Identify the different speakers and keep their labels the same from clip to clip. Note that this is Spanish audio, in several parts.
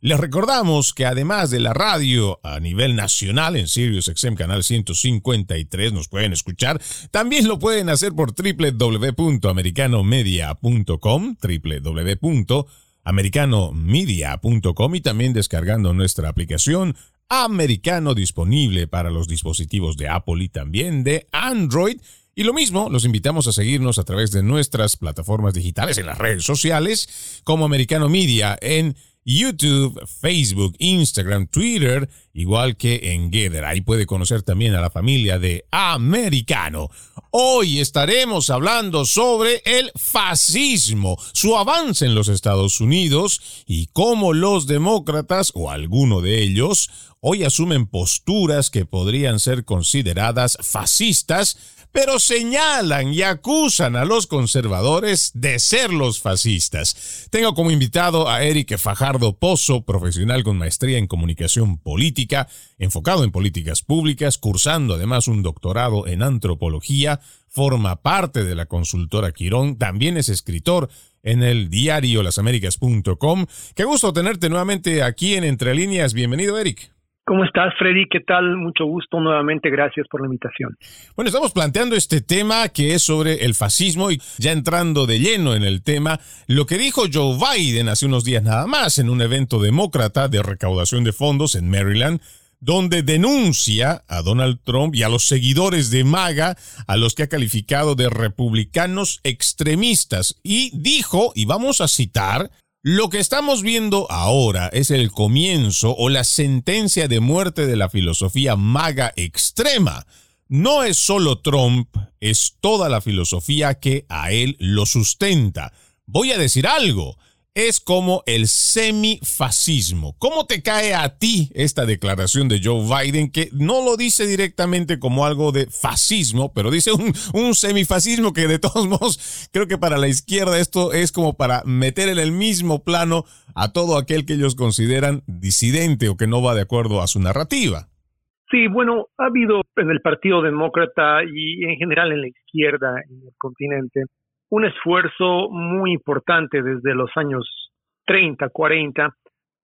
Speaker 1: les recordamos que además de la radio a nivel nacional en Sirius XM Canal 153 nos pueden escuchar, también lo pueden hacer por www.americanomedia.com, www.americanomedia.com y también descargando nuestra aplicación americano disponible para los dispositivos de Apple y también de Android. Y lo mismo, los invitamos a seguirnos a través de nuestras plataformas digitales en las redes sociales como Americano Media en YouTube, Facebook, Instagram, Twitter, igual que en Gather. Ahí puede conocer también a la familia de Americano. Hoy estaremos hablando sobre el fascismo, su avance en los Estados Unidos y cómo los demócratas, o alguno de ellos, hoy asumen posturas que podrían ser consideradas fascistas pero señalan y acusan a los conservadores de ser los fascistas. Tengo como invitado a Eric Fajardo Pozo, profesional con maestría en comunicación política, enfocado en políticas públicas, cursando además un doctorado en antropología, forma parte de la consultora Quirón, también es escritor en el diario lasaméricas.com. Qué gusto tenerte nuevamente aquí en Entre Líneas. Bienvenido, Eric.
Speaker 2: ¿Cómo estás, Freddy? ¿Qué tal? Mucho gusto nuevamente. Gracias por la invitación.
Speaker 1: Bueno, estamos planteando este tema que es sobre el fascismo y ya entrando de lleno en el tema, lo que dijo Joe Biden hace unos días nada más en un evento demócrata de recaudación de fondos en Maryland, donde denuncia a Donald Trump y a los seguidores de MAGA, a los que ha calificado de republicanos extremistas, y dijo, y vamos a citar, lo que estamos viendo ahora es el comienzo o la sentencia de muerte de la filosofía maga extrema. No es solo Trump, es toda la filosofía que a él lo sustenta. Voy a decir algo es como el semifascismo. ¿Cómo te cae a ti esta declaración de Joe Biden que no lo dice directamente como algo de fascismo, pero dice un, semifascismo que de todos modos creo que para la izquierda esto es como para meter en el mismo plano a todo aquel que ellos consideran disidente o que no va de acuerdo a su narrativa?
Speaker 2: Sí, bueno, ha habido en el Partido Demócrata y en general en la izquierda en el continente un esfuerzo muy importante desde los años 30, 40,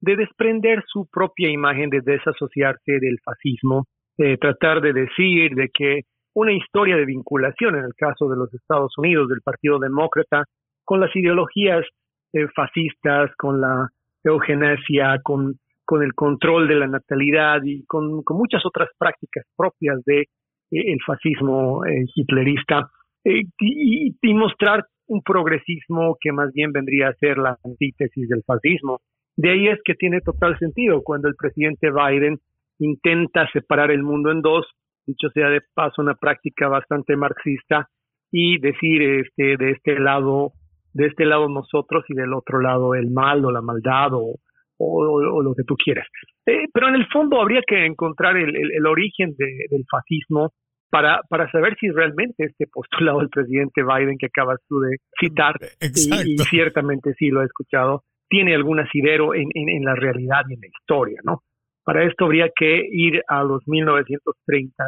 Speaker 2: de desprender su propia imagen, de desasociarse del fascismo, de tratar de decir de que una historia de vinculación, en el caso de los Estados Unidos, del Partido Demócrata, con las ideologías eh, fascistas, con la eugenesia, con, con el control de la natalidad y con, muchas otras prácticas propias de eh, fascismo eh, hitlerista, eh, y, mostrar un progresismo que más bien vendría a ser la antítesis del fascismo. De ahí es que tiene total sentido cuando el presidente Biden intenta separar el mundo en dos, dicho sea de paso una práctica bastante marxista, y decir este de este lado de este lado nosotros y del otro lado el mal o la maldad o, lo que tú quieras. Eh, pero en el fondo habría que encontrar el, origen del fascismo para, para saber si realmente este postulado del presidente Biden que acabas tú de citar, y, ciertamente sí lo he escuchado, tiene algún asidero en, en, la realidad y en la historia, ¿no? Para esto habría que ir a los 1930,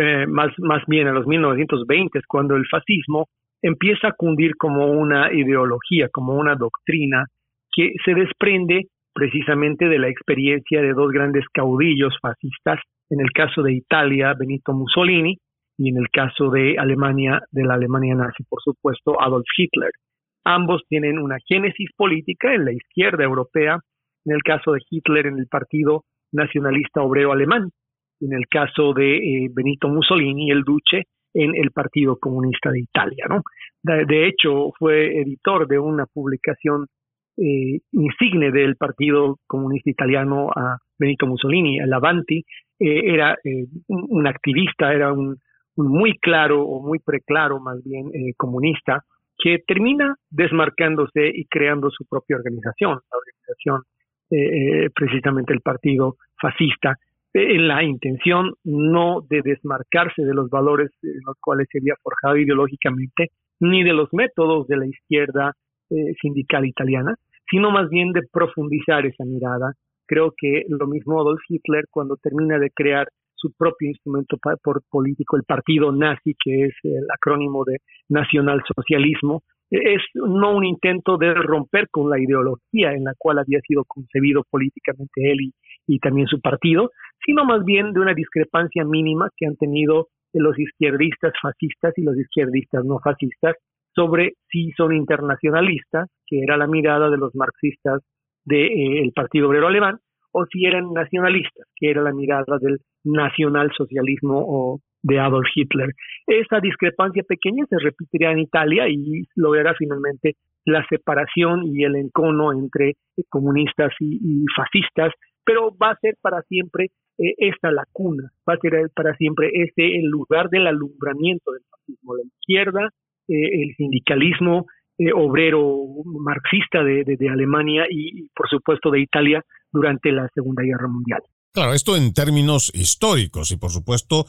Speaker 2: eh, más, más bien a los 1920, cuando el fascismo empieza a cundir como una ideología, como una doctrina que se desprende precisamente de la experiencia de dos grandes caudillos fascistas, en el caso de Italia, Benito Mussolini, y en el caso de Alemania, de la Alemania nazi, por supuesto, Adolf Hitler. Ambos tienen una génesis política en la izquierda europea, en el caso de Hitler en el Partido Nacionalista Obrero Alemán, en el caso de eh, Benito Mussolini, el Duce, en el Partido Comunista de Italia. ¿no? De, hecho, fue editor de una publicación eh, insigne del Partido Comunista Italiano a Benito Mussolini, el Avanti, eh, era un, activista, era un muy claro o muy preclaro más bien eh, comunista que termina desmarcándose y creando su propia organización, la organización precisamente el partido fascista, en la intención no de desmarcarse de los valores en los cuales se había forjado ideológicamente, ni de los métodos de la izquierda sindical italiana, sino más bien de profundizar esa mirada. Creo que lo mismo Adolf Hitler cuando termina de crear su propio instrumento por político, el partido nazi, que es el acrónimo de nacionalsocialismo, es no un intento de romper con la ideología en la cual había sido concebido políticamente él y, también su partido, sino más bien de una discrepancia mínima que han tenido los izquierdistas fascistas y los izquierdistas no fascistas sobre si son internacionalistas, que era la mirada de los marxistas del eh, Partido Obrero Alemán, o si eran nacionalistas, que era la mirada del nacionalsocialismo o de Adolf Hitler. Esa discrepancia pequeña se repetirá en Italia y logrará finalmente la separación y el encono entre comunistas y, fascistas, pero va a ser para siempre eh, esta lacuna, va a ser para siempre este el lugar del alumbramiento del fascismo, la izquierda, eh, el sindicalismo eh, obrero marxista de, de Alemania y, por supuesto, de Italia durante la Segunda Guerra Mundial.
Speaker 1: Claro, esto en términos históricos y por supuesto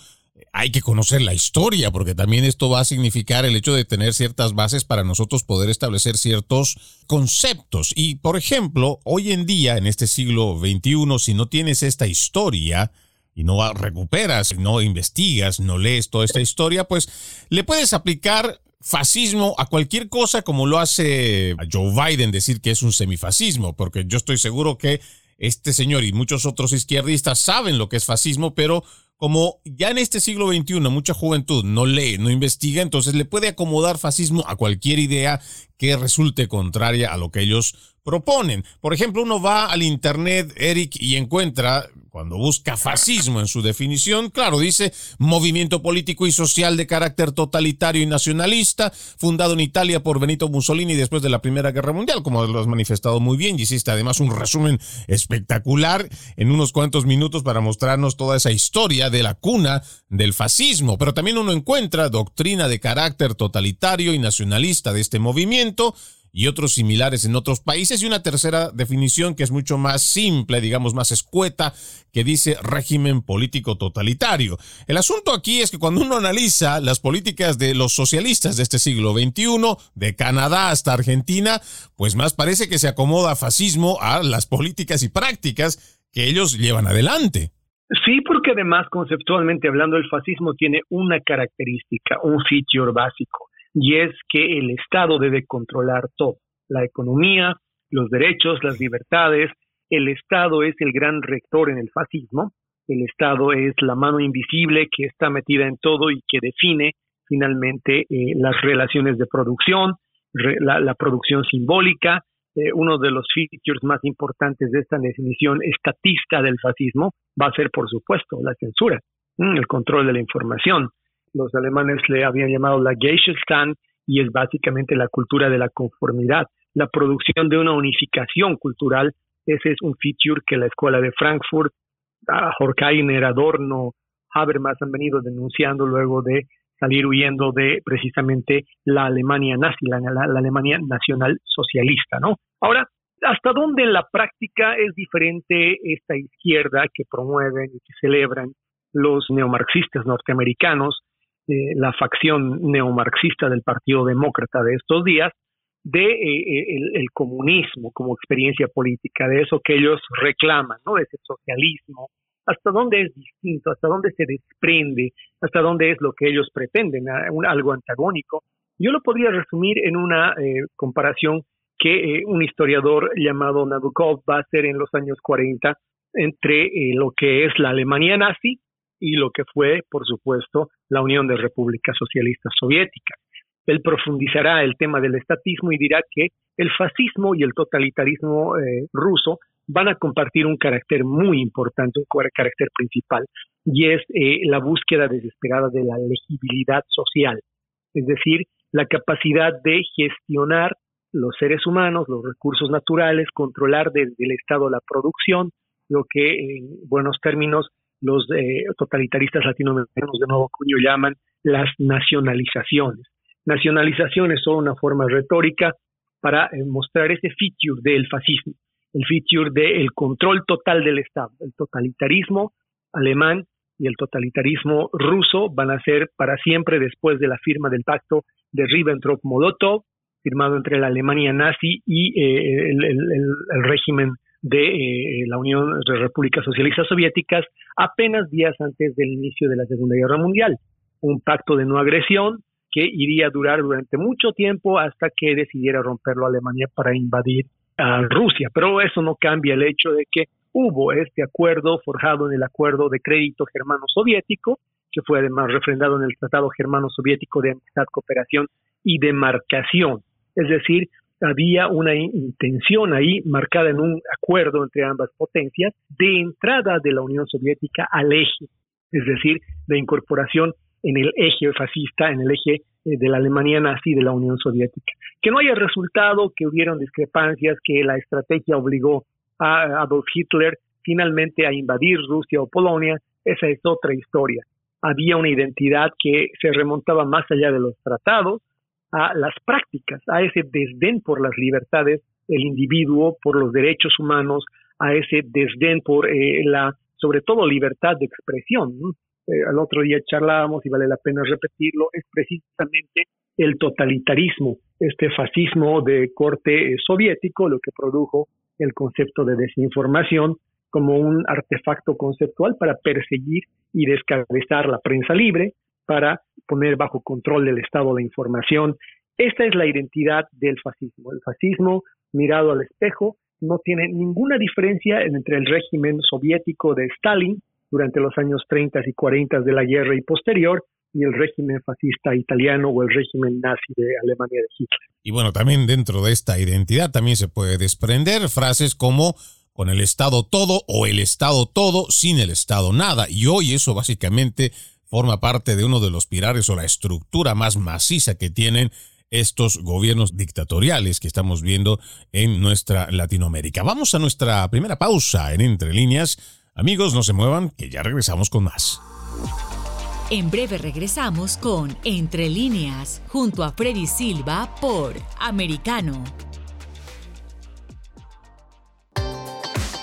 Speaker 1: hay que conocer la historia porque también esto va a significar el hecho de tener ciertas bases para nosotros poder establecer ciertos conceptos. Y por ejemplo, hoy en día, en este siglo XXI, si no tienes esta historia, y no recuperas, no investigas, no lees toda esta historia, pues le puedes aplicar fascismo a cualquier cosa como lo hace Joe Biden decir que es un semifascismo, porque yo estoy seguro que este señor y muchos otros izquierdistas saben lo que es fascismo, pero como ya en este siglo XXI mucha juventud no lee, no investiga, entonces le puede acomodar fascismo a cualquier idea que resulte contraria a lo que ellos proponen. Por ejemplo, uno va al Internet, Eric, y encuentra cuando busca fascismo en su definición, claro, dice movimiento político y social de carácter totalitario y nacionalista, fundado en Italia por Benito Mussolini después de la Primera Guerra Mundial, como lo has manifestado muy bien, y hiciste además un resumen espectacular en unos cuantos minutos para mostrarnos toda esa historia de la cuna del fascismo, pero también uno encuentra doctrina de carácter totalitario y nacionalista de este movimiento, y otros similares en otros países. Y una tercera definición que es mucho más simple, digamos más escueta, que dice régimen político totalitario. El asunto aquí es que cuando uno analiza las políticas de los socialistas de este siglo XXI, de Canadá hasta Argentina, pues más parece que se acomoda fascismo a las políticas y prácticas que ellos llevan adelante.
Speaker 2: Sí, porque además conceptualmente hablando el fascismo tiene una característica, un feature básico y es que el Estado debe controlar todo, la economía, los derechos, las libertades. El Estado es el gran rector en el fascismo, el Estado es la mano invisible que está metida en todo y que define finalmente eh, las relaciones de producción, la, producción simbólica. Eh, uno de los features más importantes de esta definición estatista del fascismo va a ser, por supuesto, la censura, el control de la información, los alemanes le habían llamado la Geiselstan y es básicamente la cultura de la conformidad, la producción de una unificación cultural. Ese es un feature que la escuela de Frankfurt, Horkheimer, Adorno, Habermas han venido denunciando luego de salir huyendo de precisamente la Alemania nazi, la, la Alemania nacional socialista, ¿no? Ahora, ¿hasta dónde en la práctica es diferente esta izquierda que promueven y que celebran los neomarxistas norteamericanos eh, la facción neomarxista del Partido Demócrata de estos días, de eh, el, comunismo como experiencia política, de eso que ellos reclaman, ¿no? De ese socialismo, hasta dónde es distinto, hasta dónde se desprende, hasta dónde es lo que ellos pretenden, algo antagónico. Yo lo podría resumir en una eh, comparación que un historiador llamado Nabokov va a hacer en los años 40 entre lo que es la Alemania nazi y lo que fue, por supuesto, la Unión de Repúblicas Socialistas Soviéticas. Él profundizará el tema del estatismo y dirá que el fascismo y el totalitarismo eh, ruso van a compartir un carácter muy importante, un carácter principal, y es eh, la búsqueda desesperada de la legibilidad social, es decir, la capacidad de gestionar los seres humanos, los recursos naturales, controlar desde el Estado la producción, lo que en buenos términos los eh, totalitaristas latinoamericanos de nuevo cuño llaman las nacionalizaciones. Nacionalizaciones son una forma retórica para eh, mostrar ese feature del fascismo. el feature del control total del Estado. El totalitarismo alemán y el totalitarismo ruso van a ser para siempre después de la firma del pacto de Ribbentrop-Molotov, firmado entre la Alemania nazi y eh, el, régimen de eh, la Unión de Repúblicas Socialistas Soviéticas apenas días antes del inicio de la Segunda Guerra Mundial. Un pacto de no agresión que iría a durar durante mucho tiempo hasta que decidiera romperlo Alemania para invadir a Rusia. Pero eso no cambia el hecho de que hubo este acuerdo forjado en el acuerdo de crédito germano-soviético, que fue además refrendado en el Tratado Germano-Soviético de Amistad, Cooperación y Demarcación. Es decir, había una intención ahí marcada en un acuerdo entre ambas potencias de entrada de la Unión Soviética al eje, es decir, de incorporación en el eje fascista, en el eje eh, de la Alemania nazi de la Unión Soviética. Que no haya resultado, que hubieron discrepancias, que la estrategia obligó a Adolf Hitler finalmente a invadir Rusia o Polonia, esa es otra historia. Había una identidad que se remontaba más allá de los tratados, a las prácticas, a ese desdén por las libertades del individuo, por los derechos humanos, a ese desdén por eh, la, sobre todo, libertad de expresión. Eh, al otro día charlábamos y vale la pena repetirlo, es precisamente el totalitarismo, este fascismo de corte eh, soviético, lo que produjo el concepto de desinformación como un artefacto conceptual para perseguir y descabezar la prensa libre, para poner bajo control del Estado la información. Esta es la identidad del fascismo. El fascismo, mirado al espejo, no tiene ninguna diferencia entre el régimen soviético de Stalin durante los años 30 y 40 de la guerra y posterior y el régimen fascista italiano o el régimen nazi de Alemania de Hitler.
Speaker 1: Y bueno, también dentro de esta identidad también se puede desprender frases como con el Estado todo o el Estado todo sin el Estado nada. Y hoy eso básicamente forma parte de uno de los pilares o la estructura más maciza que tienen estos gobiernos dictatoriales que estamos viendo en nuestra Latinoamérica. Vamos a nuestra primera pausa en Entre Líneas. Amigos, no se muevan, que ya regresamos con más.
Speaker 3: En breve regresamos con Entre líneas, junto a Freddy Silva por Americano.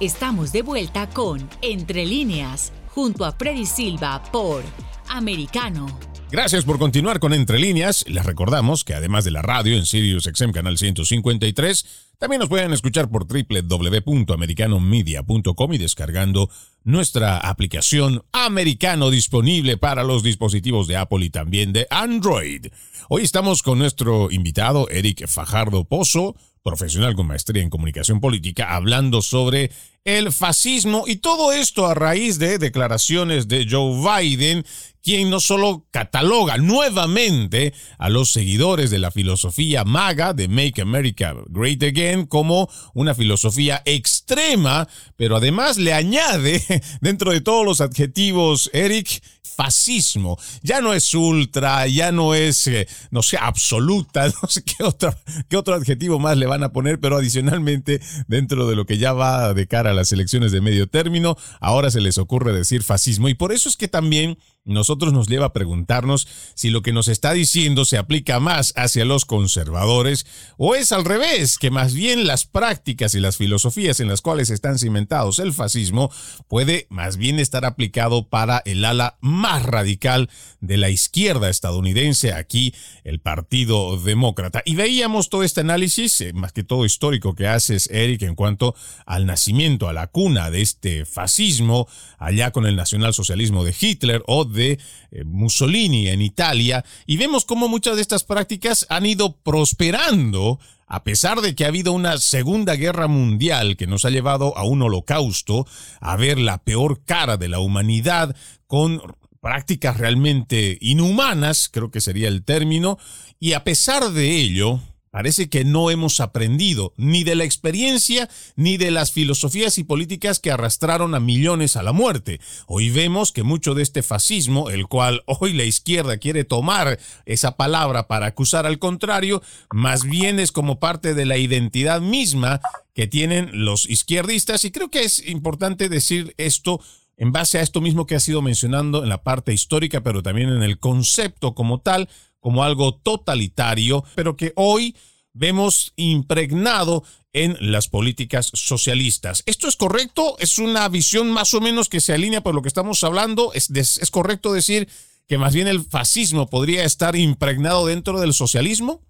Speaker 3: Estamos de vuelta con Entre líneas, junto a Freddy Silva por Americano.
Speaker 1: Gracias por continuar con Entre Líneas. Les recordamos que además de la radio en Sirius XM Canal 153, también nos pueden escuchar por www.americanomedia.com y descargando nuestra aplicación americano disponible para los dispositivos de Apple y también de Android. Hoy estamos con nuestro invitado Eric Fajardo Pozo, profesional con maestría en comunicación política, hablando sobre el fascismo y todo esto a raíz de declaraciones de Joe Biden, quien no solo cataloga nuevamente a los seguidores de la filosofía MAGA de Make America Great Again como una filosofía extrema, pero además le añade dentro de todos los adjetivos, Eric, fascismo. Ya no es ultra, ya no es, eh, no sé, absoluta, no sé qué otro, qué otro adjetivo más le van a poner, pero adicionalmente dentro de lo que ya va de cara las elecciones de medio término, ahora se les ocurre decir fascismo. Y por eso es que también nosotros nos lleva a preguntarnos si lo que nos está diciendo se aplica más hacia los conservadores o es al revés, que más bien las prácticas y las filosofías en las cuales están cimentados el fascismo puede más bien estar aplicado para el ala más radical de la izquierda estadounidense, aquí el Partido Demócrata. Y veíamos todo este análisis, eh, más que todo histórico que haces, Eric, en cuanto al nacimiento, a la cuna de este fascismo, allá con el nacionalsocialismo de Hitler o de eh, Mussolini en Italia y vemos cómo muchas de estas prácticas han ido prosperando a pesar de que ha habido una segunda guerra mundial que nos ha llevado a un holocausto, a ver la peor cara de la humanidad con prácticas realmente inhumanas, creo que sería el término, y a pesar de ello, Parece que no hemos aprendido ni de la experiencia ni de las filosofías y políticas que arrastraron a millones a la muerte. Hoy vemos que mucho de este fascismo, el cual hoy la izquierda quiere tomar esa palabra para acusar al contrario, más bien es como parte de la identidad misma que tienen los izquierdistas y creo que es importante decir esto en base a esto mismo que ha sido mencionando en la parte histórica, pero también en el concepto como tal, como algo totalitario, pero que hoy vemos impregnado en las políticas socialistas. ¿Esto es correcto? ¿Es una visión más o menos que se alinea por lo que estamos hablando? ¿Es, correcto decir que más bien el fascismo podría estar impregnado dentro del socialismo?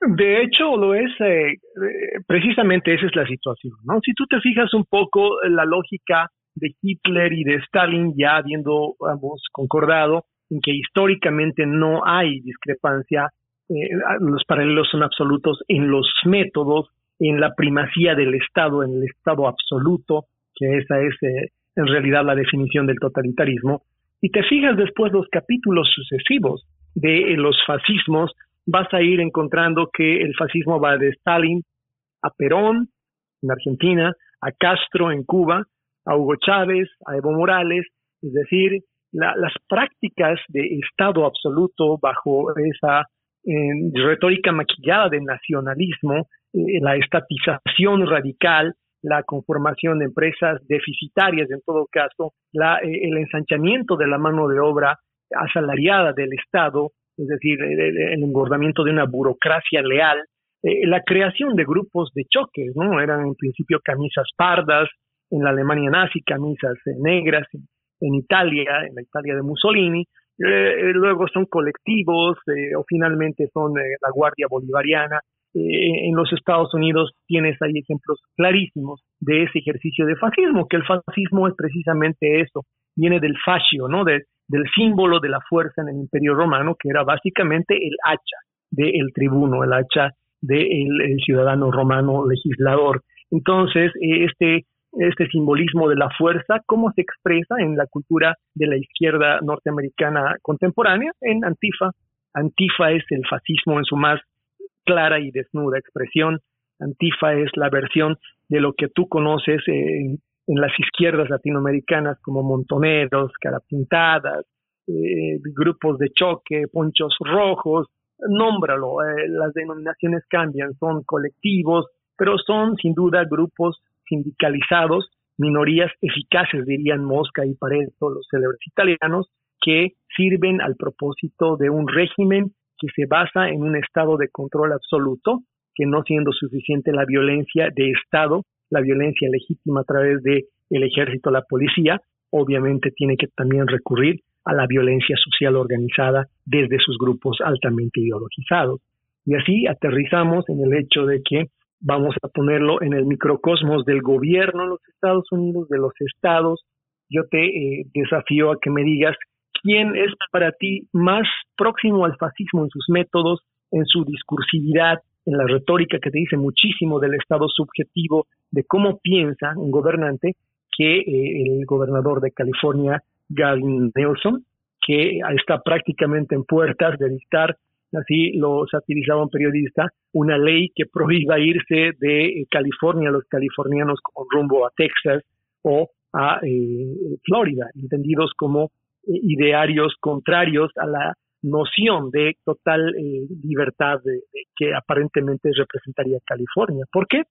Speaker 2: De hecho, lo es, eh, precisamente esa es la situación, ¿no? Si tú te fijas un poco la lógica de Hitler y de Stalin, ya habiendo ambos concordado en que históricamente no hay discrepancia, eh, los paralelos son absolutos en los métodos, en la primacía del Estado, en el Estado absoluto, que esa es eh, en realidad la definición del totalitarismo. Y te fijas después los capítulos sucesivos de eh, los fascismos, vas a ir encontrando que el fascismo va de Stalin a Perón en Argentina, a Castro en Cuba, a Hugo Chávez, a Evo Morales, es decir, las prácticas de Estado absoluto bajo esa eh, retórica maquillada de nacionalismo, eh, la estatización radical, la conformación de empresas deficitarias en todo caso, la, eh, el ensanchamiento de la mano de obra asalariada del Estado, es decir, el, engordamiento de una burocracia leal, la creación de grupos de choques, ¿no? Eran en principio camisas pardas, en la Alemania nazi, camisas negras, en Italia, en la Italia de Mussolini, eh, eh, luego son colectivos eh, o finalmente son la Guardia Bolivariana. en los Estados Unidos tienes ahí ejemplos clarísimos de ese ejercicio de fascismo, que el fascismo es precisamente eso, viene del fascio, ¿no? del símbolo de la fuerza en el Imperio Romano, que era básicamente el hacha del tribuno, el hacha del ciudadano romano legislador. Entonces, este este simbolismo de la fuerza, cómo se expresa en la cultura de la izquierda norteamericana contemporánea en Antifa. Antifa es el fascismo en su más clara y desnuda expresión. Antifa es la versión de lo que tú conoces en, las izquierdas latinoamericanas como montoneros, carapintadas, eh, grupos de choque, ponchos rojos, nómbralo, eh, las denominaciones cambian, son colectivos, pero son sin duda grupos sindicalizados, minorías eficaces, dirían Mosca y Pareto, los célebres italianos, que sirven al propósito de un régimen que se basa en un estado de control absoluto, que no siendo suficiente la violencia de Estado, la violencia legítima a través de el ejército, la policía, obviamente tiene que también recurrir a la violencia social organizada desde sus grupos altamente ideologizados. Y así aterrizamos en el hecho de que vamos a ponerlo en el microcosmos del gobierno de los Estados Unidos, de los estados. Yo te eh, desafío a que me digas quién es para ti más próximo al fascismo en sus métodos, en su discursividad, en la retórica que te dice muchísimo del estado subjetivo, de cómo piensa un gobernante, que eh, el gobernador de California, Gavin Nelson, que está prácticamente en puertas de dictar, así lo satirizaba un periodista, una ley que prohíba irse de California a los californianos con rumbo a Texas o a eh, Florida, entendidos como eh, idearios contrarios a la noción de total eh, libertad de, que aparentemente representaría California. ¿Por qué?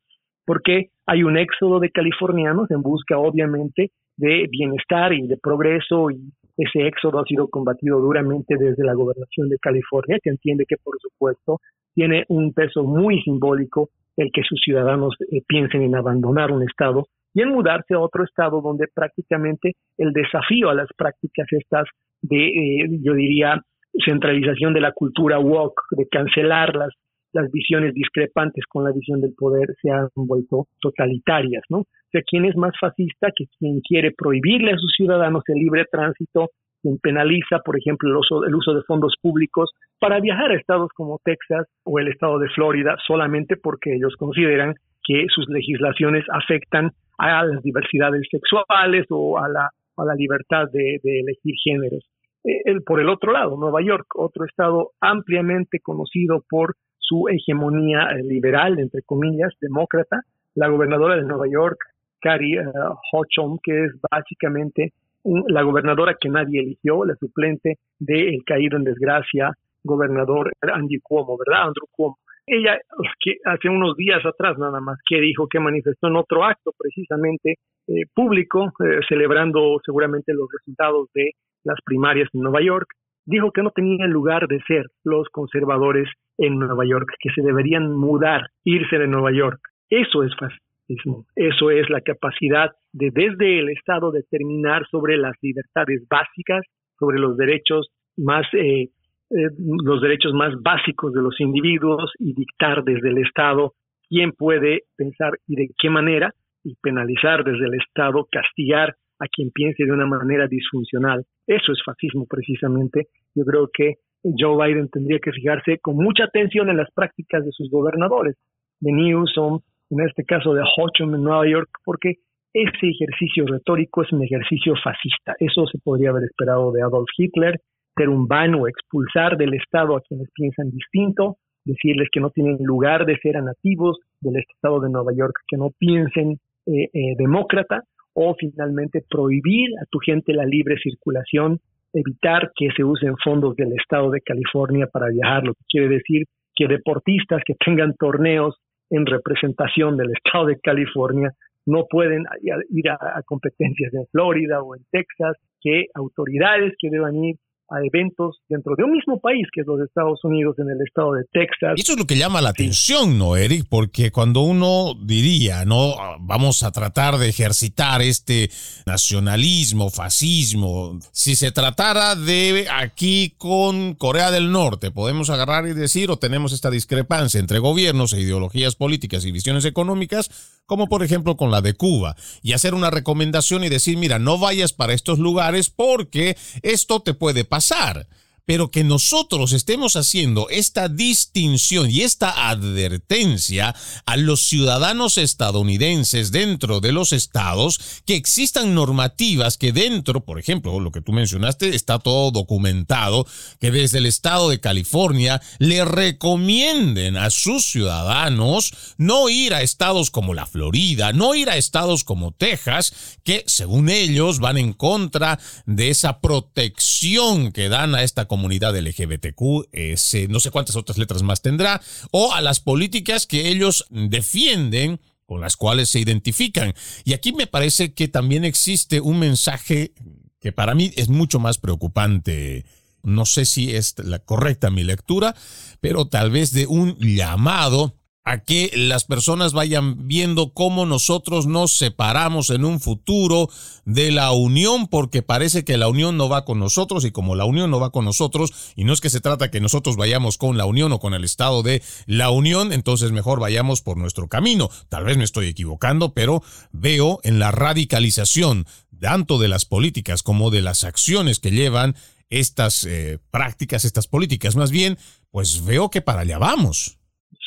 Speaker 2: Porque hay un éxodo de californianos en busca, obviamente, de bienestar y de progreso y ese éxodo ha sido combatido duramente desde la gobernación de California, que entiende que, por supuesto, tiene un peso muy simbólico el que sus ciudadanos eh, piensen en abandonar un estado y en mudarse a otro estado donde prácticamente el desafío a las prácticas estas de, eh, yo diría, centralización de la cultura woke, de cancelar las, las visiones discrepantes con la visión del poder se han vuelto totalitarias, ¿no? O sea, ¿quién es más fascista que quien quiere prohibirle a sus ciudadanos el libre tránsito, quien penaliza, por ejemplo, el uso, el uso de fondos públicos para viajar a estados como Texas o el estado de Florida solamente porque ellos consideran que sus legislaciones afectan a las diversidades sexuales o a la, a la libertad de, de elegir géneros. Eh, por el otro lado, Nueva York, otro estado ampliamente conocido por su hegemonía eh, liberal, entre comillas, demócrata, la gobernadora de Nueva York, Carrie uh, que es básicamente la gobernadora que nadie eligió, la suplente del caído en desgracia gobernador Andy Cuomo, ¿verdad? Andrew Cuomo. Ella, que hace unos días atrás nada más, que dijo que manifestó en otro acto precisamente eh, público, celebrando seguramente los resultados de las primarias en Nueva York, dijo que no tenían lugar de ser los conservadores en Nueva York, que se deberían mudar, irse de Nueva York. Eso es fascismo, eso es la capacidad de desde el Estado determinar sobre las libertades básicas, sobre los derechos más eh, eh, los derechos más básicos de los individuos y dictar desde el Estado quién puede pensar y de qué manera y penalizar desde el Estado, castigar a quien piense de una manera disfuncional. Eso es fascismo precisamente. Yo creo que Joe Biden tendría que fijarse con mucha atención en las prácticas de sus gobernadores, de Newsom, en este caso de Hochul en Nueva York, porque ese ejercicio retórico es un ejercicio fascista. Eso se podría haber esperado de Adolf Hitler, ser un o expulsar del Estado a quienes piensan distinto, decirles que no tienen lugar de ser nativos del Estado de Nueva York, que no piensen eh, eh, demócrata, o finalmente prohibir a tu gente la libre circulación, evitar que se usen fondos del Estado de California para viajar, lo que quiere decir que deportistas que tengan torneos en representación del Estado de California no pueden ir a, competencias en Florida o en Texas, que autoridades que deban ir a eventos dentro de un mismo país, que es los Estados Unidos, en el estado de Texas.
Speaker 1: Y eso es lo que llama la atención, ¿no, Eric? Porque cuando uno diría, ¿no? Vamos a tratar de ejercitar este nacionalismo, fascismo, si se tratara de aquí con Corea del Norte, podemos agarrar y decir, o tenemos esta discrepancia entre gobiernos e ideologías políticas y visiones económicas, como por ejemplo con la de Cuba, y hacer una recomendación y decir, mira, no vayas para estos lugares porque esto te puede pasar pasar. Pero que nosotros estemos haciendo esta distinción y esta advertencia a los ciudadanos estadounidenses dentro de los estados, que existan normativas que dentro, por ejemplo, lo que tú mencionaste, está todo documentado, que desde el estado de California le recomienden a sus ciudadanos no ir a estados como la Florida, no ir a estados como Texas, que según ellos van en contra de esa protección que dan a esta comunidad comunidad LGBTQ, ese, no sé cuántas otras letras más tendrá, o a las políticas que ellos defienden con las cuales se identifican. Y aquí me parece que también existe un mensaje que para mí es mucho más preocupante. No sé si es la correcta mi lectura, pero tal vez de un llamado a que las personas vayan viendo cómo nosotros nos separamos en un futuro de la unión, porque parece que la unión no va con nosotros y como la unión no va con nosotros, y no es que se trata que nosotros vayamos con la unión o con el estado de la unión, entonces mejor vayamos por nuestro camino. Tal vez me estoy equivocando, pero veo en la radicalización tanto de las políticas como de las acciones que llevan estas eh, prácticas, estas políticas, más bien, pues veo que para allá vamos.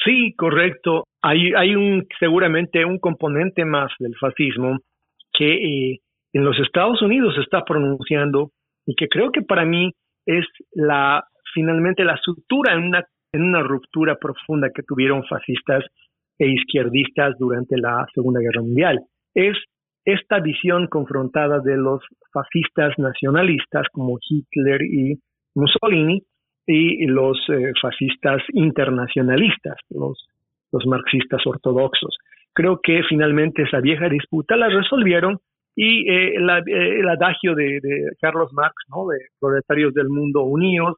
Speaker 2: Sí, correcto. Hay, hay un seguramente un componente más del fascismo que eh, en los Estados Unidos se está pronunciando y que creo que para mí es la finalmente la sutura en una en una ruptura profunda que tuvieron fascistas e izquierdistas durante la Segunda Guerra Mundial. Es esta visión confrontada de los fascistas nacionalistas como Hitler y Mussolini y los eh, fascistas internacionalistas, los, marxistas ortodoxos. Creo que finalmente esa vieja disputa la resolvieron y eh, eh, el adagio de, Carlos Marx, ¿no? de proletarios del mundo unidos,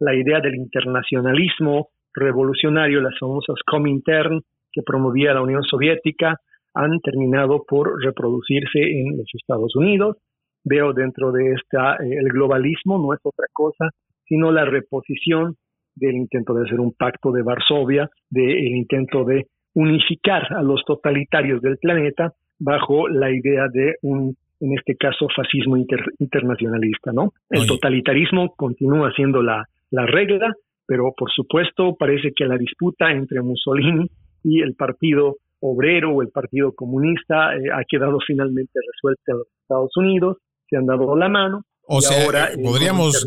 Speaker 2: la idea del internacionalismo revolucionario, las famosas Comintern que promovía la Unión Soviética, han terminado por reproducirse en los Estados Unidos. Veo dentro de esta el globalismo no es otra cosa sino la reposición del intento de hacer un pacto de Varsovia, del intento de unificar a los totalitarios del planeta bajo la idea de un, en este caso, fascismo internacionalista, ¿no? El totalitarismo continúa siendo la, la regla, pero por supuesto parece que la disputa entre Mussolini y el Partido Obrero o el Partido Comunista eh, ha quedado finalmente resuelta en los Estados Unidos, se han dado la mano,
Speaker 1: o sea, eh, podríamos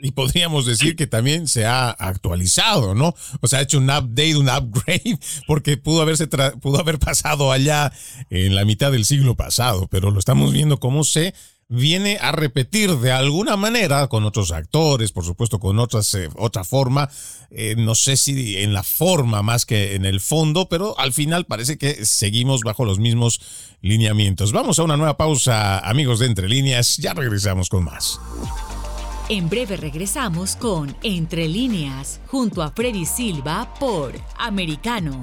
Speaker 1: y podríamos decir que también se ha actualizado, ¿no? O sea, ha hecho un update, un upgrade, porque pudo haberse pudo haber pasado allá en la mitad del siglo pasado, pero lo estamos viendo cómo se viene a repetir de alguna manera con otros actores, por supuesto con otras, eh, otra forma, eh, no sé si en la forma más que en el fondo, pero al final parece que seguimos bajo los mismos lineamientos. Vamos a una nueva pausa, amigos de Entre Líneas, ya regresamos con más.
Speaker 3: En breve regresamos con Entre Líneas, junto a Freddy Silva por Americano.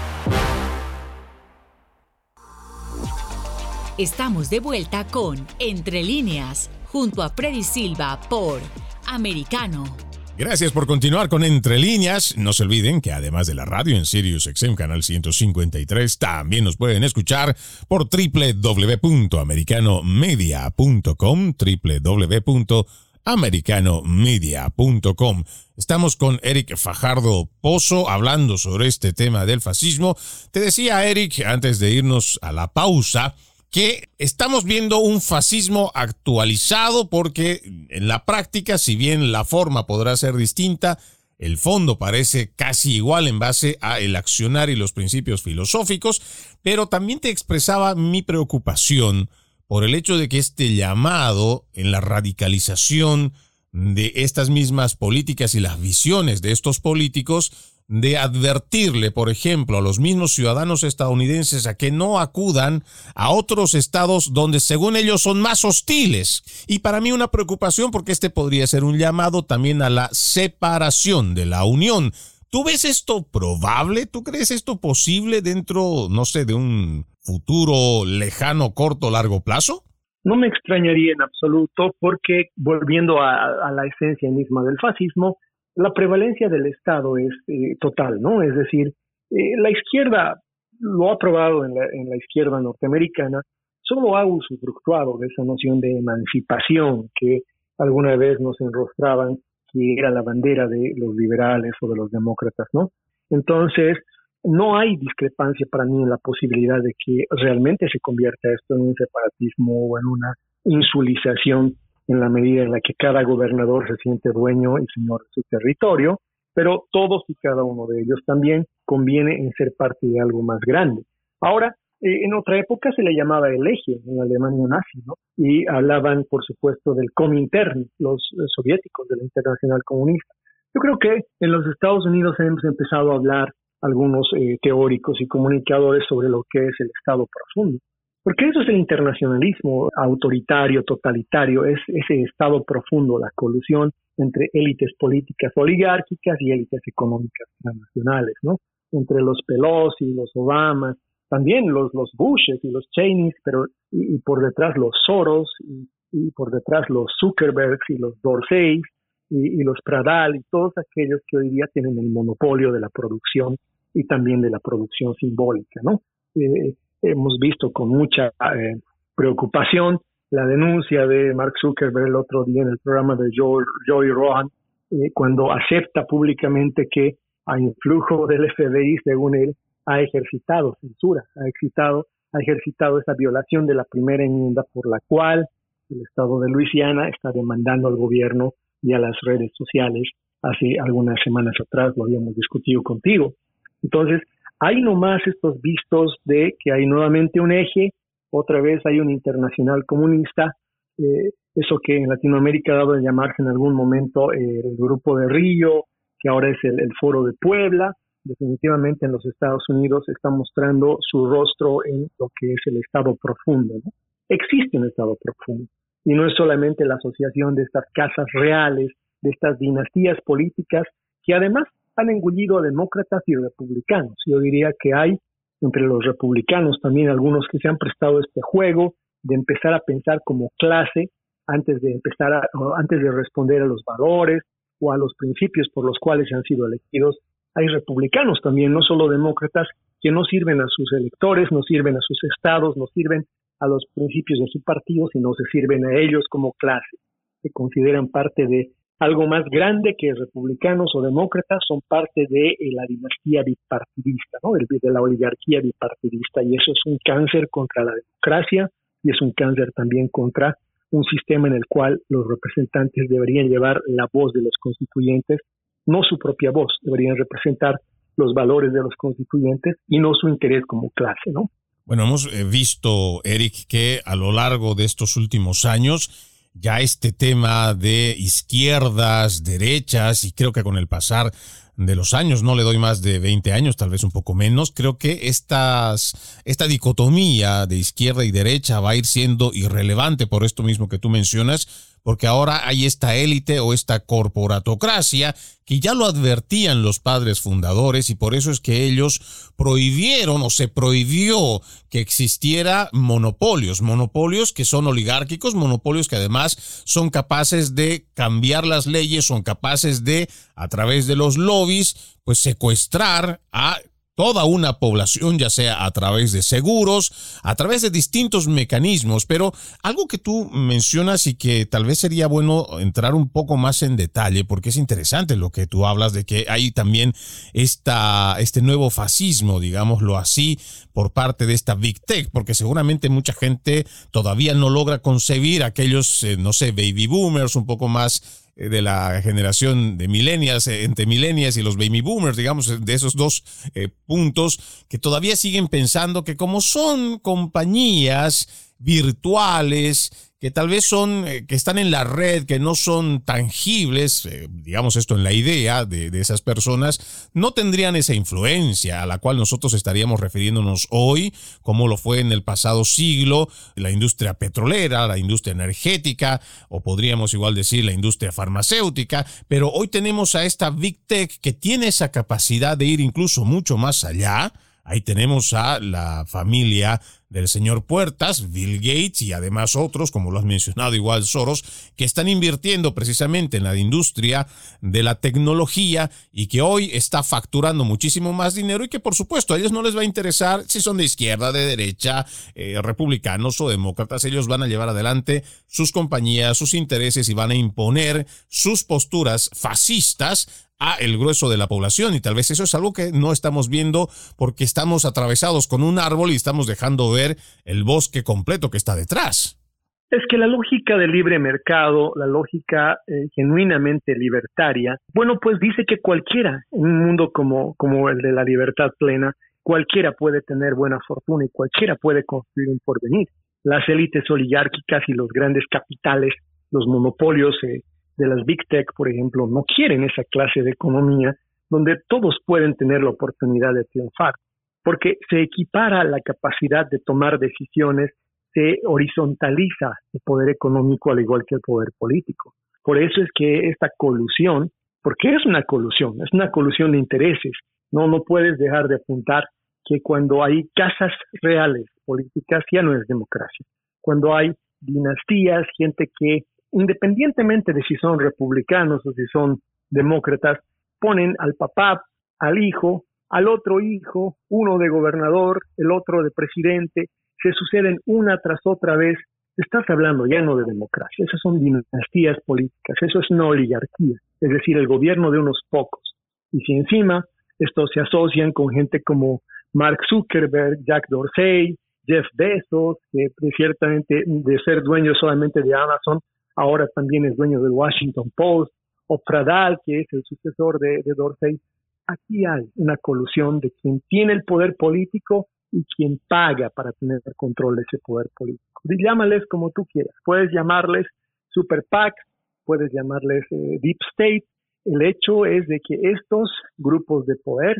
Speaker 3: Estamos de vuelta con Entre líneas, junto a Freddy Silva por Americano.
Speaker 1: Gracias por continuar con Entre líneas. No se olviden que además de la radio en Sirius XM Canal 153, también nos pueden escuchar por www.americanomedia.com, www.americanomedia.com. Estamos con Eric Fajardo Pozo hablando sobre este tema del fascismo. Te decía Eric, antes de irnos a la pausa, que estamos viendo un fascismo actualizado porque en la práctica, si bien la forma podrá ser distinta, el fondo parece casi igual en base a el accionar y los principios filosóficos, pero también te expresaba mi preocupación por el hecho de que este llamado en la radicalización de estas mismas políticas y las visiones de estos políticos de advertirle, por ejemplo, a los mismos ciudadanos estadounidenses a que no acudan a otros estados donde según ellos son más hostiles. Y para mí una preocupación porque este podría ser un llamado también a la separación de la Unión. ¿Tú ves esto probable? ¿Tú crees esto posible dentro, no sé, de un futuro lejano, corto, largo plazo?
Speaker 2: No me extrañaría en absoluto porque, volviendo a, a la esencia misma del fascismo, la prevalencia del Estado es eh, total, ¿no? Es decir, eh, la izquierda lo ha probado en la, en la izquierda norteamericana, solo ha usufructuado de esa noción de emancipación que alguna vez nos enrostraban que era la bandera de los liberales o de los demócratas, ¿no? Entonces, no hay discrepancia para mí en la posibilidad de que realmente se convierta esto en un separatismo o en una insulización en la medida en la que cada gobernador se siente dueño y señor de su territorio, pero todos y cada uno de ellos también conviene en ser parte de algo más grande. Ahora, eh, en otra época se le llamaba el eje en Alemania nazi, ¿no? Y hablaban, por supuesto, del Comintern, los eh, soviéticos, de la Internacional Comunista. Yo creo que en los Estados Unidos hemos empezado a hablar algunos eh, teóricos y comunicadores sobre lo que es el Estado profundo. Porque eso es el internacionalismo autoritario, totalitario, es ese estado profundo, la colusión entre élites políticas oligárquicas y élites económicas transnacionales, ¿no? Entre los Pelosi, los Obamas, también los, los Bushes y los Cheneys, pero y, por detrás los Soros y, por detrás los Zuckerbergs y los Dorsey y, los Pradal y todos aquellos que hoy día tienen el monopolio de la producción y también de la producción simbólica, ¿no? Eh, hemos visto con mucha eh, preocupación la denuncia de Mark Zuckerberg el otro día en el programa de Joey, Joey Rohan, eh, cuando acepta públicamente que a influjo del FBI, según él, ha ejercitado censura, ha ejercitado, ha ejercitado esa violación de la primera enmienda por la cual el Estado de Luisiana está demandando al gobierno y a las redes sociales. Hace algunas semanas atrás lo habíamos discutido contigo. Entonces, hay nomás estos vistos de que hay nuevamente un eje, otra vez hay un internacional comunista, eh, eso que en Latinoamérica ha dado de llamarse en algún momento eh, el Grupo de Río, que ahora es el, Foro de Puebla, definitivamente en los Estados Unidos está mostrando su rostro en lo que es el Estado profundo. Existe un Estado profundo y no es solamente la asociación de estas casas reales, de estas dinastías políticas, que además han engullido a demócratas y republicanos. Yo diría que hay entre los republicanos también algunos que se han prestado este juego de empezar a pensar como clase antes de empezar a, antes de responder a los valores o a los principios por los cuales se han sido elegidos. Hay republicanos también, no solo demócratas, que no sirven a sus electores, no sirven a sus estados, no sirven a los principios de su partido, sino se sirven a ellos como clase, se consideran parte de algo más grande que republicanos o demócratas, son parte de eh, la dinastía bipartidista, ¿no? de, la oligarquía bipartidista, y eso es un cáncer contra la democracia y es un cáncer también contra un sistema en el cual los representantes deberían llevar la voz de los constituyentes, no su propia voz, deberían representar los valores de los constituyentes y no su interés como clase, ¿no?
Speaker 1: Bueno, hemos eh, visto, Eric, que a lo largo de estos últimos años ya este tema de izquierdas, derechas, y creo que con el pasar de los años, no le doy más de 20 años, tal vez un poco menos, creo que estas, esta dicotomía de izquierda y derecha va a ir siendo irrelevante por esto mismo que tú mencionas, porque ahora hay esta élite o esta corporatocracia que ya lo advertían los padres fundadores y por eso es que ellos prohibieron o se prohibió que existiera monopolios, monopolios que son oligárquicos, monopolios que además son capaces de cambiar las leyes, son capaces de, a través de los lobbies, pues secuestrar a toda una población, ya sea a través de seguros, a través de distintos mecanismos, pero algo que tú mencionas y que tal vez sería bueno entrar un poco más en detalle, porque es interesante lo que tú hablas de que hay también esta, este nuevo fascismo, digámoslo así, por parte de esta Big Tech, porque seguramente mucha gente todavía no logra concebir aquellos, eh, no sé, baby boomers un poco más de la generación de millennials, eh, entre millennials y los baby boomers, digamos, de esos dos eh, puntos, que todavía siguen pensando que como son compañías virtuales, que tal vez son, eh, que están en la red, que no son tangibles, eh, digamos esto en la idea de, de, esas personas, no tendrían esa influencia a la cual nosotros estaríamos refiriéndonos hoy, como lo fue en el pasado siglo, la industria petrolera, la industria energética, o podríamos igual decir la industria farmacéutica, pero hoy tenemos a esta Big Tech que tiene esa capacidad de ir incluso mucho más allá. Ahí tenemos a la familia del señor Puertas, Bill Gates y además otros, como lo has mencionado igual Soros, que están invirtiendo precisamente en la industria de la tecnología y que hoy está facturando muchísimo más dinero y que por supuesto a ellos no les va a interesar si son de izquierda, de derecha, eh, republicanos o demócratas, ellos van a llevar adelante sus compañías, sus intereses y van a imponer sus posturas fascistas a el grueso de la población y tal vez eso es algo que no estamos viendo porque estamos atravesados con un árbol y estamos dejando ver el bosque completo que está detrás.
Speaker 2: Es que la lógica del libre mercado, la lógica eh, genuinamente libertaria, bueno, pues dice que cualquiera, en un mundo como, como el de la libertad plena, cualquiera puede tener buena fortuna y cualquiera puede construir un porvenir. Las élites oligárquicas y los grandes capitales, los monopolios eh, de las Big Tech, por ejemplo, no quieren esa clase de economía donde todos pueden tener la oportunidad de triunfar, porque se equipara la capacidad de tomar decisiones, se horizontaliza el poder económico al igual que el poder político. Por eso es que esta colusión, porque es una colusión, es una colusión de intereses, no, no puedes dejar de apuntar que cuando hay casas reales políticas ya no es democracia. Cuando hay dinastías, gente que independientemente de si son republicanos o si son demócratas, ponen al papá, al hijo, al otro hijo, uno de gobernador, el otro de presidente, se suceden una tras otra vez. Estás hablando ya no de democracia, esas son dinastías políticas, eso es una oligarquía, es decir, el gobierno de unos pocos. Y si encima estos se asocian con gente como Mark Zuckerberg, Jack Dorsey, Jeff Bezos, que ciertamente de ser dueño solamente de Amazon, ahora también es dueño del Washington Post, o Pradal, que es el sucesor de, Dorsey. Aquí hay una colusión de quien tiene el poder político y quien paga para tener el control de ese poder político. Llámales como tú quieras. Puedes llamarles Super PAC, puedes llamarles eh, Deep State. El hecho es de que estos grupos de poder,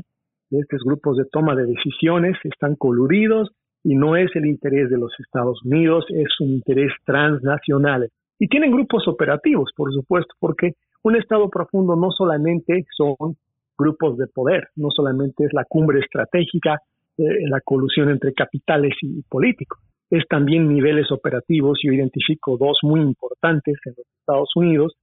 Speaker 2: estos grupos de toma de decisiones, están coludidos y no es el interés de los Estados Unidos, es un interés transnacional. Y tienen grupos operativos, por supuesto, porque un Estado profundo no solamente son grupos de poder, no solamente es la cumbre estratégica, eh, la colusión entre capitales y políticos, es también niveles operativos. Yo identifico dos muy importantes en los Estados Unidos.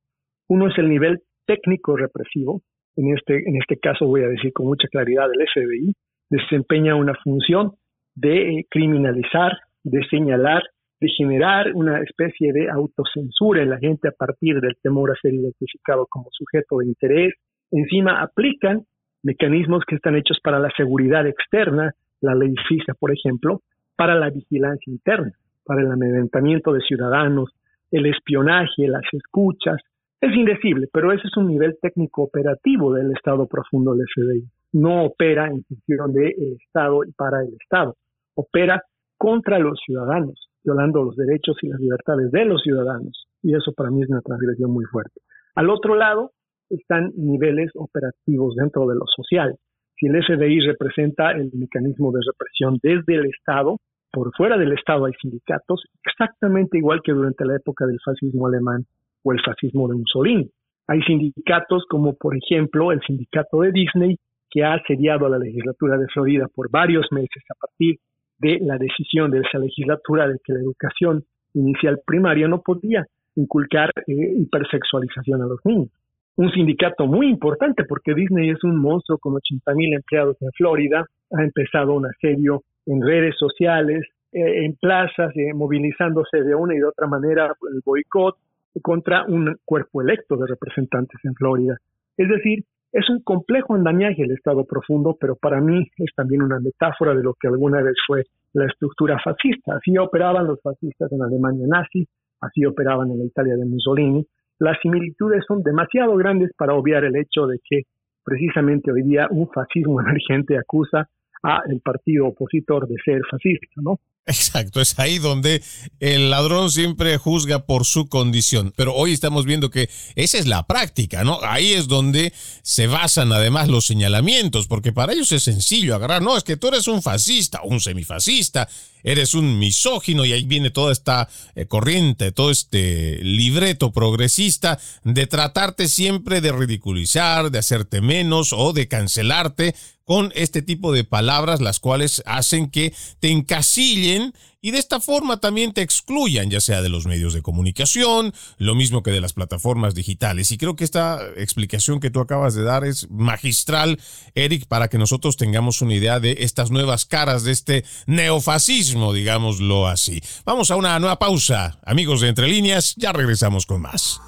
Speaker 2: Uno es el nivel técnico represivo, en este, en este caso voy a decir con mucha claridad, el FBI desempeña una función de criminalizar, de señalar de generar una especie de autocensura en la gente a partir del temor a ser identificado como sujeto de interés. Encima aplican mecanismos que están hechos para la seguridad externa, la ley FISA, por ejemplo, para la vigilancia interna, para el amedrentamiento de ciudadanos, el espionaje, las escuchas. Es indecible, pero ese es un nivel técnico operativo del Estado profundo del FBI. No opera en función del Estado y para el Estado. Opera contra los ciudadanos, violando los derechos y las libertades de los ciudadanos. Y eso para mí es una transgresión muy fuerte. Al otro lado están niveles operativos dentro de lo social. Si el FBI representa el mecanismo de represión desde el Estado, por fuera del Estado hay sindicatos, exactamente igual que durante la época del fascismo alemán o el fascismo de Mussolini. Hay sindicatos como, por ejemplo, el sindicato de Disney, que ha asediado a la legislatura de Florida por varios meses a partir de la decisión de esa legislatura de que la educación inicial primaria no podía inculcar eh, hipersexualización a los niños. Un sindicato muy importante porque Disney es un monstruo con 80 mil empleados en Florida, ha empezado un asedio en redes sociales, eh, en plazas, eh, movilizándose de una y de otra manera el boicot contra un cuerpo electo de representantes en Florida. Es decir, es un complejo andamiaje el Estado profundo, pero para mí es también una metáfora de lo que alguna vez fue la estructura fascista. Así operaban los fascistas en Alemania nazi, así operaban en la Italia de Mussolini. Las similitudes son demasiado grandes para obviar el hecho de que precisamente hoy día un fascismo emergente acusa a el partido opositor de ser fascista, ¿no?
Speaker 1: Exacto, es ahí donde el ladrón siempre juzga por su condición. Pero hoy estamos viendo que esa es la práctica, ¿no? Ahí es donde se basan además los señalamientos, porque para ellos es sencillo agarrar, no, es que tú eres un fascista, un semifascista, eres un misógino y ahí viene toda esta eh, corriente, todo este libreto progresista de tratarte siempre de ridiculizar, de hacerte menos o de cancelarte con este tipo de palabras, las cuales hacen que te encasillen y de esta forma también te excluyan, ya sea de los medios de comunicación, lo mismo que de las plataformas digitales. Y creo que esta explicación que tú acabas de dar es magistral, Eric, para que nosotros tengamos una idea de estas nuevas caras de este neofascismo, digámoslo así. Vamos a una nueva pausa. Amigos de Entre Líneas, ya regresamos con más.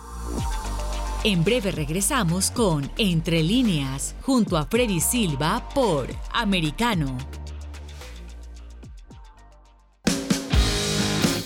Speaker 3: En breve regresamos con Entre líneas, junto a Freddy Silva por Americano.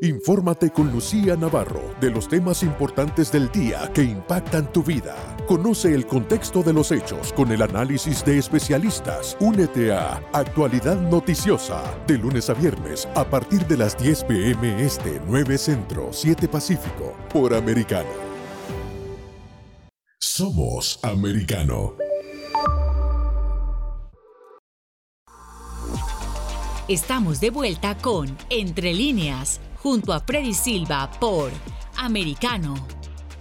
Speaker 4: Infórmate con Lucía Navarro de los temas importantes del día que impactan tu vida. Conoce el contexto de los hechos con el análisis de especialistas. Únete a Actualidad Noticiosa de lunes a viernes a partir de las 10 pm este 9 Centro 7 Pacífico por Americano. Somos americano.
Speaker 3: Estamos de vuelta con Entre líneas junto a Freddy Silva por Americano.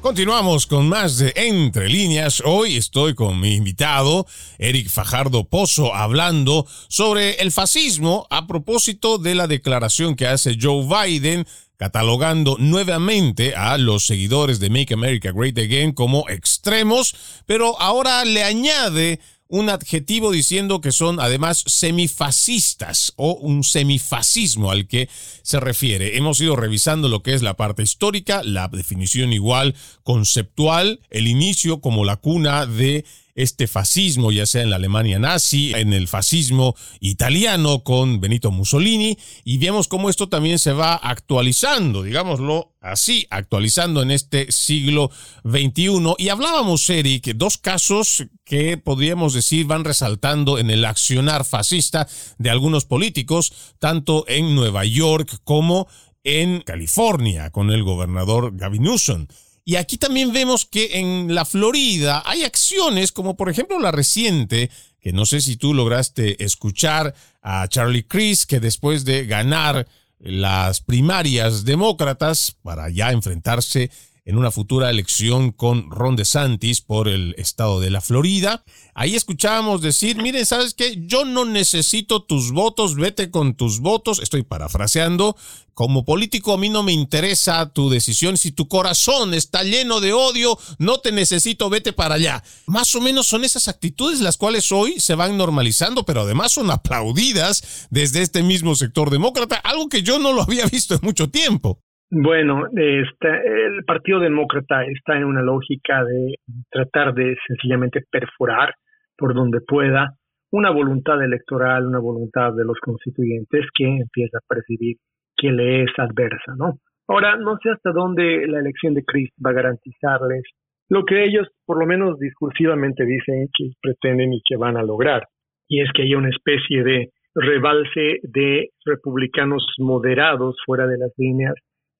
Speaker 1: Continuamos con más de Entre líneas. Hoy estoy con mi invitado, Eric Fajardo Pozo, hablando sobre el fascismo a propósito de la declaración que hace Joe Biden catalogando nuevamente a los seguidores de Make America Great Again como extremos, pero ahora le añade un adjetivo diciendo que son además semifascistas o un semifascismo al que se refiere. Hemos ido revisando lo que es la parte histórica, la definición igual conceptual, el inicio como la cuna de este fascismo, ya sea en la Alemania nazi, en el fascismo italiano con Benito Mussolini, y vemos cómo esto también se va actualizando, digámoslo así, actualizando en este siglo XXI. Y hablábamos, Eric, dos casos que podríamos decir van resaltando en el accionar fascista de algunos políticos, tanto en Nueva York como en California, con el gobernador Gavin Newsom. Y aquí también vemos que en la Florida hay acciones como por ejemplo la reciente, que no sé si tú lograste escuchar a Charlie Chris, que después de ganar las primarias demócratas para ya enfrentarse en una futura elección con Ron DeSantis por el estado de la Florida. Ahí escuchábamos decir, miren, ¿sabes qué? Yo no necesito tus votos, vete con tus votos. Estoy parafraseando. Como político a mí no me interesa tu decisión. Si tu corazón está lleno de odio, no te necesito, vete para allá. Más o menos son esas actitudes las cuales hoy se van normalizando, pero además son aplaudidas desde este mismo sector demócrata, algo que yo no lo había visto en mucho tiempo.
Speaker 2: Bueno, este, el Partido Demócrata está en una lógica de tratar de sencillamente perforar por donde pueda una voluntad electoral, una voluntad de los constituyentes que empieza a percibir que le es adversa, ¿no? Ahora, no sé hasta dónde la elección de Chris va a garantizarles lo que ellos, por lo menos discursivamente, dicen que pretenden y que van a lograr, y es que haya una especie de rebalse de republicanos moderados fuera de las líneas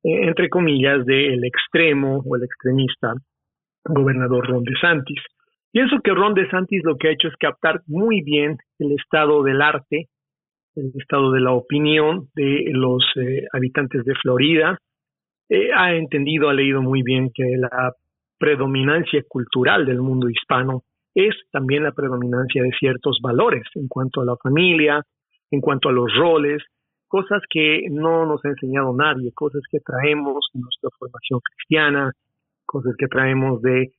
Speaker 2: entre comillas, del extremo o el extremista gobernador Ron DeSantis. Pienso que Ron DeSantis lo que ha hecho es captar muy bien el estado del arte, el estado de la opinión de los eh, habitantes de Florida. Eh, ha entendido, ha leído muy bien que la predominancia cultural del mundo hispano es también la predominancia de ciertos valores en cuanto a la familia, en cuanto a los roles, cosas que no nos ha enseñado nadie, cosas que traemos de nuestra formación cristiana, cosas que traemos de,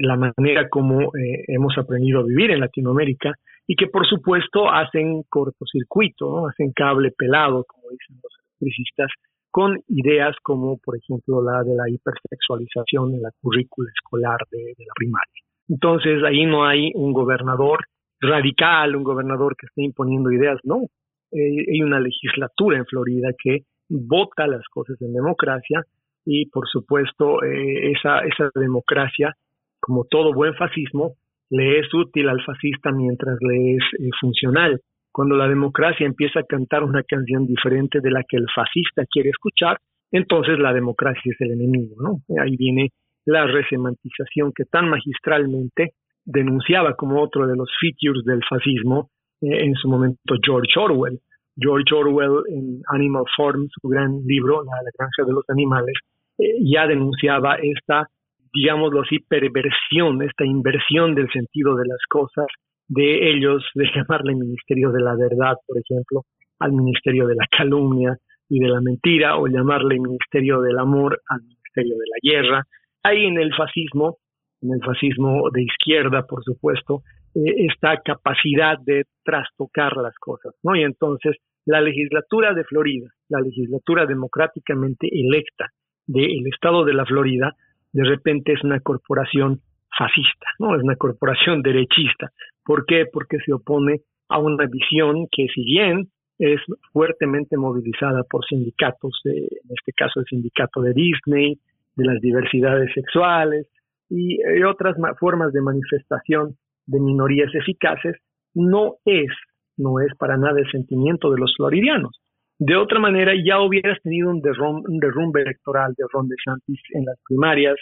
Speaker 2: la manera como eh, hemos aprendido a vivir en Latinoamérica y que por supuesto hacen cortocircuito, hacen cable pelado, como dicen los electricistas, con ideas como por ejemplo la de la hipersexualización en la currícula escolar de, de la primaria. Entonces ahí no hay un gobernador radical, un gobernador que esté imponiendo ideas, no, eh, hay una legislatura en Florida que vota las cosas en democracia y por supuesto eh, esa, esa democracia, como todo buen fascismo, le es útil al fascista mientras le es eh, funcional. Cuando la democracia empieza a cantar una canción diferente de la que el fascista quiere escuchar, entonces la democracia es el enemigo, ¿no? Ahí viene la resemantización que tan magistralmente denunciaba como otro de los features del fascismo en su momento George Orwell. George Orwell en Animal Farm, su gran libro, La, granja de los animales, eh, ya denunciaba esta, digámoslo así, perversión, esta inversión del sentido de las cosas, de ellos, de llamarle Ministerio de la Verdad, por ejemplo, al Ministerio de la Calumnia y de la Mentira, o llamarle Ministerio del Amor al Ministerio de la Guerra. Ahí en el fascismo, en el fascismo de izquierda, por supuesto, eh, esta capacidad de trastocar las cosas, ¿no? Y entonces la legislatura de Florida, la legislatura democráticamente electa del estado de la Florida, de repente es una corporación fascista, ¿no? Es una corporación derechista. ¿Por qué? Porque se opone a una visión que si bien es fuertemente movilizada por sindicatos, en este caso el sindicato de Disney, de las diversidades sexuales y otras formas de manifestación de minorías eficaces, no es, no es para nada el sentimiento de los floridianos. De otra manera, ya hubieras tenido un derrumbe, electoral de Ron DeSantis en las primarias,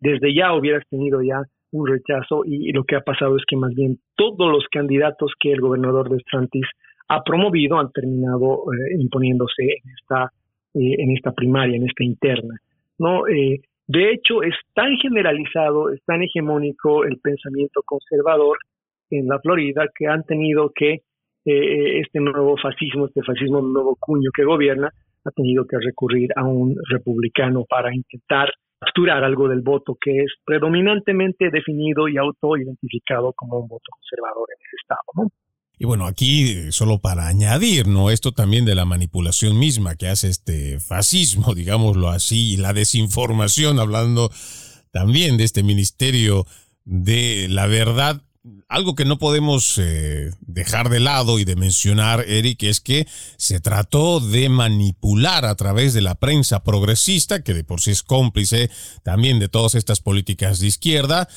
Speaker 2: desde ya hubieras tenido ya un rechazo y, lo que ha pasado es que más bien todos los candidatos que el gobernador de DeSantis ha promovido han terminado eh, imponiéndose en esta eh, en esta primaria, en esta interna. No, eh, de hecho es tan generalizado, es tan hegemónico el pensamiento conservador en la Florida que han tenido que eh, este nuevo fascismo, este fascismo nuevo cuño que gobierna, ha tenido que recurrir a un republicano para intentar capturar algo del voto que es predominantemente definido y autoidentificado como un voto conservador en ese estado. ¿no?
Speaker 1: Y bueno, aquí solo para añadir, ¿no? Esto también de la manipulación misma que hace este fascismo, digámoslo así, y la desinformación, hablando también de este ministerio de la verdad, algo que no podemos eh, dejar de lado y de mencionar, Eric, es que se trató de manipular a través de la prensa progresista, que de por sí es cómplice también de todas estas políticas de izquierda,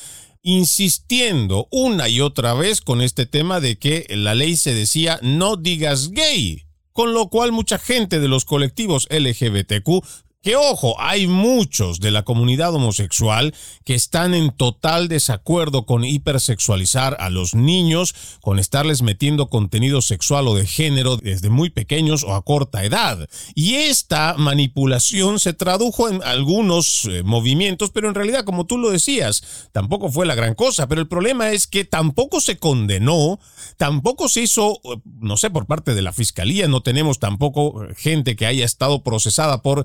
Speaker 1: insistiendo una y otra vez con este tema de que la ley se decía no digas gay, con lo cual mucha gente de los colectivos LGBTQ que ojo, hay muchos de la comunidad homosexual que están en total desacuerdo con hipersexualizar a los niños, con estarles metiendo contenido sexual o de género desde muy pequeños o a corta edad. Y esta manipulación se tradujo en algunos eh, movimientos, pero en realidad, como tú lo decías, tampoco fue la gran cosa. Pero el problema es que tampoco se condenó, tampoco se hizo, eh, no sé, por parte de la fiscalía, no tenemos tampoco eh, gente que haya estado procesada por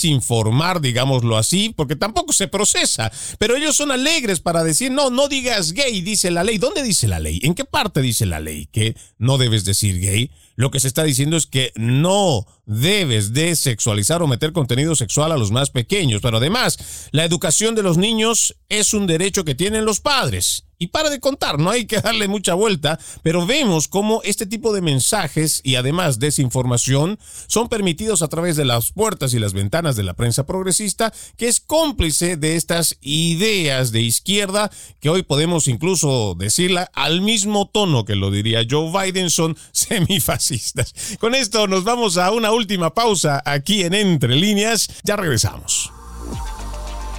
Speaker 1: desinformar, digámoslo así, porque tampoco se procesa. Pero ellos son alegres para decir, no, no digas gay, dice la ley. ¿Dónde dice la ley? ¿En qué parte dice la ley que no debes decir gay? Lo que se está diciendo es que no debes de sexualizar o meter contenido sexual a los más pequeños. Pero además, la educación de los niños es un derecho que tienen los padres. Y para de contar, no hay que darle mucha vuelta, pero vemos cómo este tipo de mensajes y además desinformación son permitidos a través de las puertas y las ventanas de la prensa progresista, que es cómplice de estas ideas de izquierda que hoy podemos incluso decirla al mismo tono que lo diría Joe Biden, son semifascistas. Con esto nos vamos a una última pausa aquí en Entre Líneas, ya regresamos.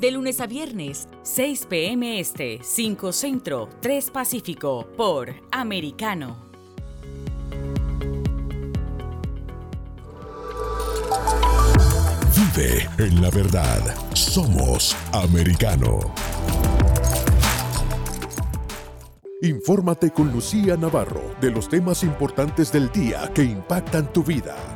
Speaker 3: de lunes a viernes, 6 p.m. Este, 5 Centro, 3 Pacífico, por Americano.
Speaker 4: Vive en la verdad. Somos Americano. Infórmate con Lucía Navarro de los temas importantes del día que impactan tu vida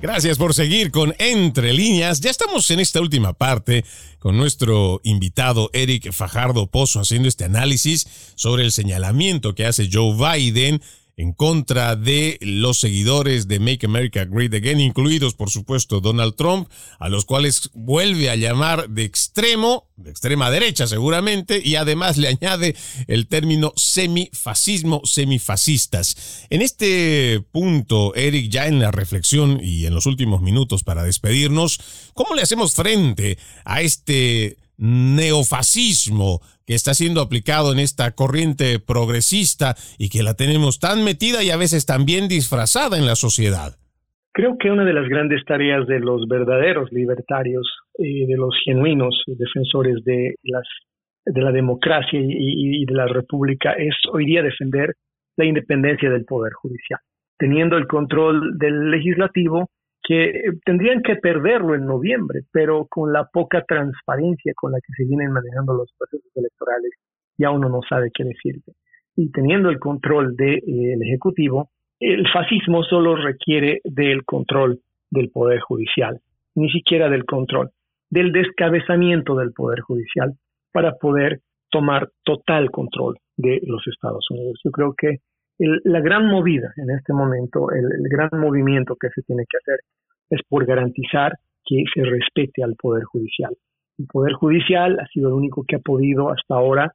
Speaker 1: Gracias por seguir con Entre líneas. Ya estamos en esta última parte con nuestro invitado Eric Fajardo Pozo haciendo este análisis sobre el señalamiento que hace Joe Biden en contra de los seguidores de Make America Great Again, incluidos por supuesto Donald Trump, a los cuales vuelve a llamar de extremo, de extrema derecha seguramente, y además le añade el término semifascismo, semifascistas. En este punto, Eric, ya en la reflexión y en los últimos minutos para despedirnos, ¿cómo le hacemos frente a este neofascismo que está siendo aplicado en esta corriente progresista y que la tenemos tan metida y a veces también disfrazada en la sociedad?
Speaker 2: Creo que una de las grandes tareas de los verdaderos libertarios, y de los genuinos defensores de, las, de la democracia y, y de la república es hoy día defender la independencia del Poder Judicial. Teniendo el control del legislativo, que tendrían que perderlo en noviembre, pero con la poca transparencia con la que se vienen manejando los procesos electorales, ya uno no sabe qué decirte. Y teniendo el control del de, eh, Ejecutivo, el fascismo solo requiere del control del Poder Judicial, ni siquiera del control, del descabezamiento del Poder Judicial para poder tomar total control de los Estados Unidos. Yo creo que la gran movida en este momento, el, gran movimiento que se tiene que hacer es por garantizar que se respete al Poder Judicial. El Poder Judicial ha sido el único que ha podido hasta ahora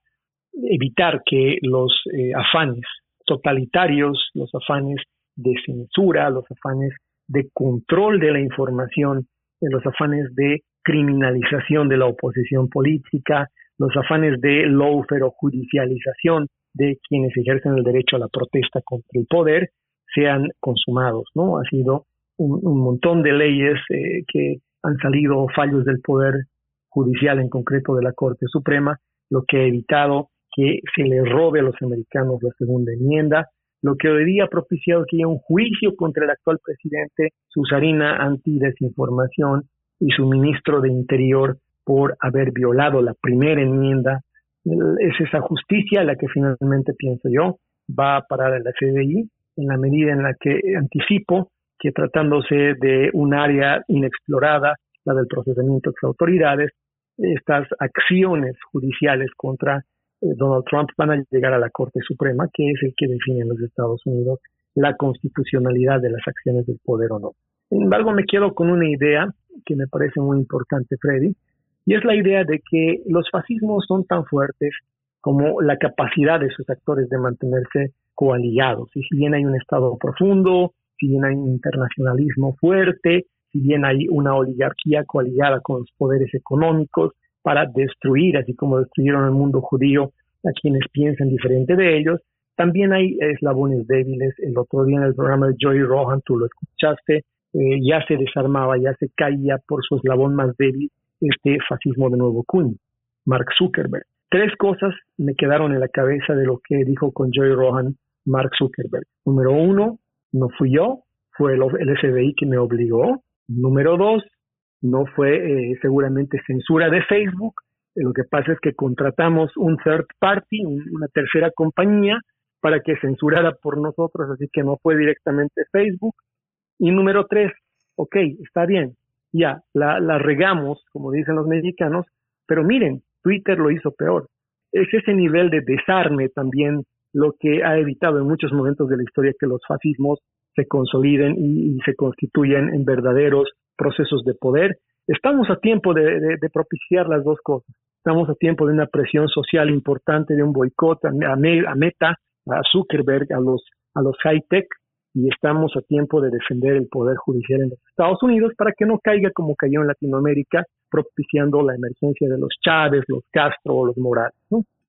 Speaker 2: evitar que los eh, afanes totalitarios, los afanes de censura, los afanes de control de la información, los afanes de criminalización de la oposición política, los afanes de lawfare o judicialización de quienes ejercen el derecho a la protesta contra el poder sean consumados, ¿no? Ha sido un, montón de leyes eh, que han salido fallos del poder judicial, en concreto de la Corte Suprema, lo que ha evitado que se le robe a los americanos la segunda enmienda, lo que hoy día ha propiciado que haya un juicio contra el actual presidente, su sarina antidesinformación y su ministro de Interior por haber violado la primera enmienda es esa justicia la que finalmente pienso yo va a parar en la FBI en la medida en la que anticipo que tratándose de un área inexplorada, la del procesamiento de autoridades, estas acciones judiciales contra eh, Donald Trump van a llegar a la Corte Suprema, que es el que define en los Estados Unidos la constitucionalidad de las acciones del poder o no. Sin embargo, me quedo con una idea que me parece muy importante, Freddy, y es la idea de que los fascismos son tan fuertes como la capacidad de sus actores de mantenerse coaligados. Y si bien hay un Estado profundo, si bien hay un internacionalismo fuerte, si bien hay una oligarquía coaligada con los poderes económicos para destruir, así como destruyeron el mundo judío a quienes piensan diferente de ellos, también hay eslabones débiles. El otro día en el programa de Joey Rohan, tú lo escuchaste, eh, ya se desarmaba, ya se caía por su eslabón más débil este fascismo de nuevo cuño, Mark Zuckerberg. Tres cosas me quedaron en la cabeza de lo que dijo con Joey Rohan Mark Zuckerberg. Número uno, no fui yo, fue el, FBI que me obligó. Número dos, no fue eh, seguramente censura de Facebook. Lo que pasa es que contratamos un third party, una tercera compañía, para que censurara por nosotros, así que no fue directamente Facebook. Y número tres, ok, está bien, ya, la, la regamos, como dicen los mexicanos, pero miren, Twitter lo hizo peor. Es ese nivel de desarme también lo que ha evitado en muchos momentos de la historia que los fascismos se consoliden y, se constituyen en verdaderos procesos de poder. Estamos a tiempo de, propiciar las dos cosas. Estamos a tiempo de una presión social importante, de un boicot a, a, Meta, a Zuckerberg, a los, a los high-tech, y estamos a tiempo de defender el poder judicial en los Estados Unidos para que no caiga como cayó en Latinoamérica, propiciando la emergencia de los Chávez, los Castro o los Morales.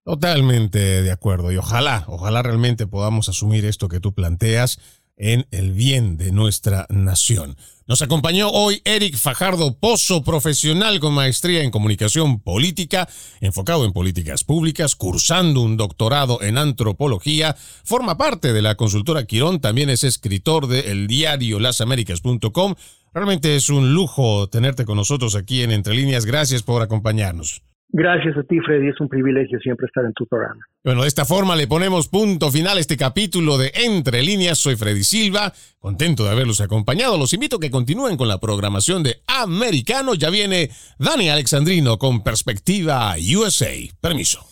Speaker 1: Totalmente de acuerdo y ojalá, ojalá realmente podamos asumir esto que tú planteas en el bien de nuestra nación. Nos acompañó hoy Eric Fajardo Pozo, profesional con maestría en comunicación política, enfocado en políticas públicas, cursando un doctorado en antropología, forma parte de la consultora Quirón, también es escritor de el diario lasaméricas.com. Realmente es un lujo tenerte con nosotros aquí en Entre Líneas. Gracias por acompañarnos.
Speaker 2: Gracias a ti, Freddy. Es un privilegio siempre estar en tu programa.
Speaker 1: Bueno, de esta forma le ponemos punto final a este capítulo de Entre Líneas. Soy Freddy Silva, contento de haberlos acompañado. Los invito a que continúen con la programación de Americano. Ya viene Dani Alexandrino con Perspectiva USA. Permiso.